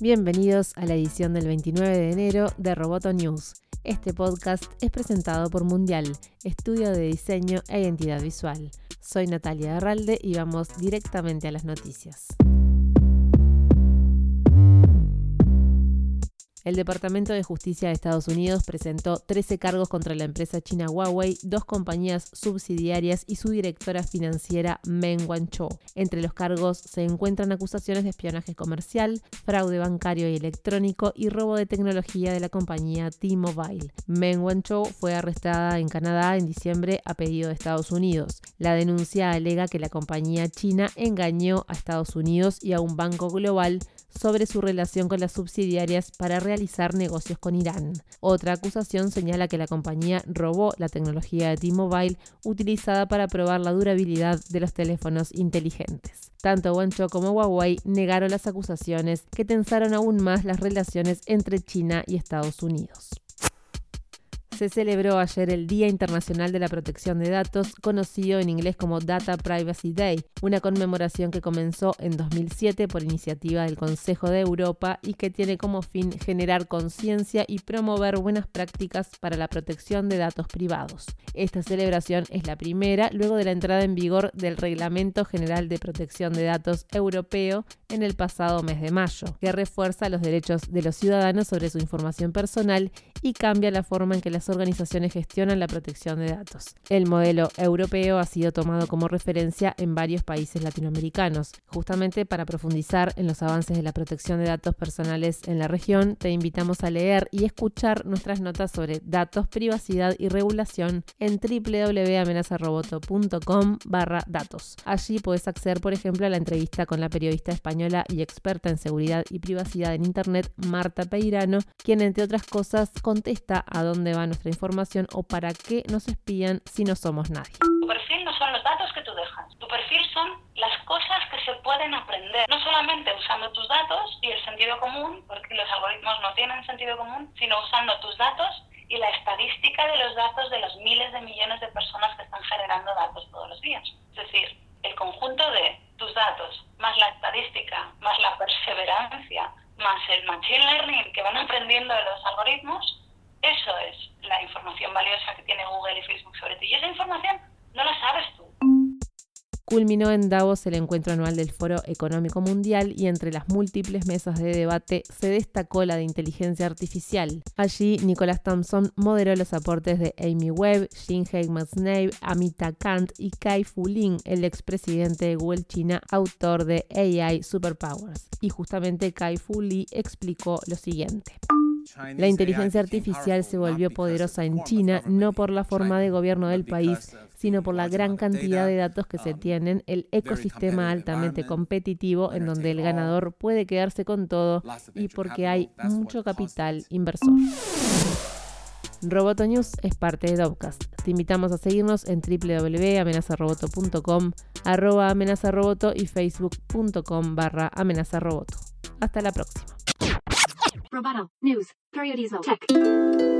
Bienvenidos a la edición del 29 de enero de Roboto News. Este podcast es presentado por Mundial, estudio de diseño e identidad visual. Soy Natalia Herralde y vamos directamente a las noticias. El Departamento de Justicia de Estados Unidos presentó 13 cargos contra la empresa china Huawei, dos compañías subsidiarias y su directora financiera Meng Wanzhou. Entre los cargos se encuentran acusaciones de espionaje comercial, fraude bancario y electrónico y robo de tecnología de la compañía T-Mobile. Meng Wanzhou fue arrestada en Canadá en diciembre a pedido de Estados Unidos. La denuncia alega que la compañía china engañó a Estados Unidos y a un banco global sobre su relación con las subsidiarias para realizar negocios con Irán. Otra acusación señala que la compañía robó la tecnología de T-Mobile utilizada para probar la durabilidad de los teléfonos inteligentes. Tanto Wancho como Huawei negaron las acusaciones que tensaron aún más las relaciones entre China y Estados Unidos. Se celebró ayer el Día Internacional de la Protección de Datos, conocido en inglés como Data Privacy Day, una conmemoración que comenzó en 2007 por iniciativa del Consejo de Europa y que tiene como fin generar conciencia y promover buenas prácticas para la protección de datos privados. Esta celebración es la primera luego de la entrada en vigor del Reglamento General de Protección de Datos Europeo en el pasado mes de mayo, que refuerza los derechos de los ciudadanos sobre su información personal y cambia la forma en que las organizaciones gestionan la protección de datos. El modelo europeo ha sido tomado como referencia en varios países latinoamericanos. Justamente para profundizar en los avances de la protección de datos personales en la región, te invitamos a leer y escuchar nuestras notas sobre datos, privacidad y regulación en www.amenazaroboto.com barra datos. Allí puedes acceder, por ejemplo, a la entrevista con la periodista española y experta en seguridad y privacidad en Internet, Marta Peirano, quien, entre otras cosas, contesta a dónde va nuestra información o para qué nos espían si no somos nadie. Tu perfil no son los datos que tú dejas. Tu perfil son las cosas que se pueden aprender. No solamente usando tus datos y el sentido común, porque los algoritmos no tienen sentido común, sino usando tus datos y la estadística de los datos de los miles de millones de personas que están generando datos todos los días. Es decir, el conjunto de tus datos, más la estadística, más la perseverancia, más el machine learning que van aprendiendo de los algoritmos, eso es la información valiosa que tiene Google y Facebook sobre ti. Y esa información Culminó en Davos el encuentro anual del Foro Económico Mundial y entre las múltiples mesas de debate se destacó la de inteligencia artificial. Allí, Nicholas Thompson moderó los aportes de Amy Webb, Xinhei Masnave, Amita Kant y Kai Fu Lin, el expresidente de Google China, autor de AI Superpowers. Y justamente Kai Fu Li explicó lo siguiente. La inteligencia artificial se volvió poderosa en China no por la forma de gobierno del país, sino por la gran cantidad de datos que se tienen, el ecosistema altamente competitivo en donde el ganador puede quedarse con todo y porque hay mucho capital inversor. Roboto News es parte de Dovcast. Te invitamos a seguirnos en www.amenazaroboto.com, arroba amenazaroboto y facebook.com barra amenazaroboto. Hasta la próxima. Roboto Periodizo. Tech.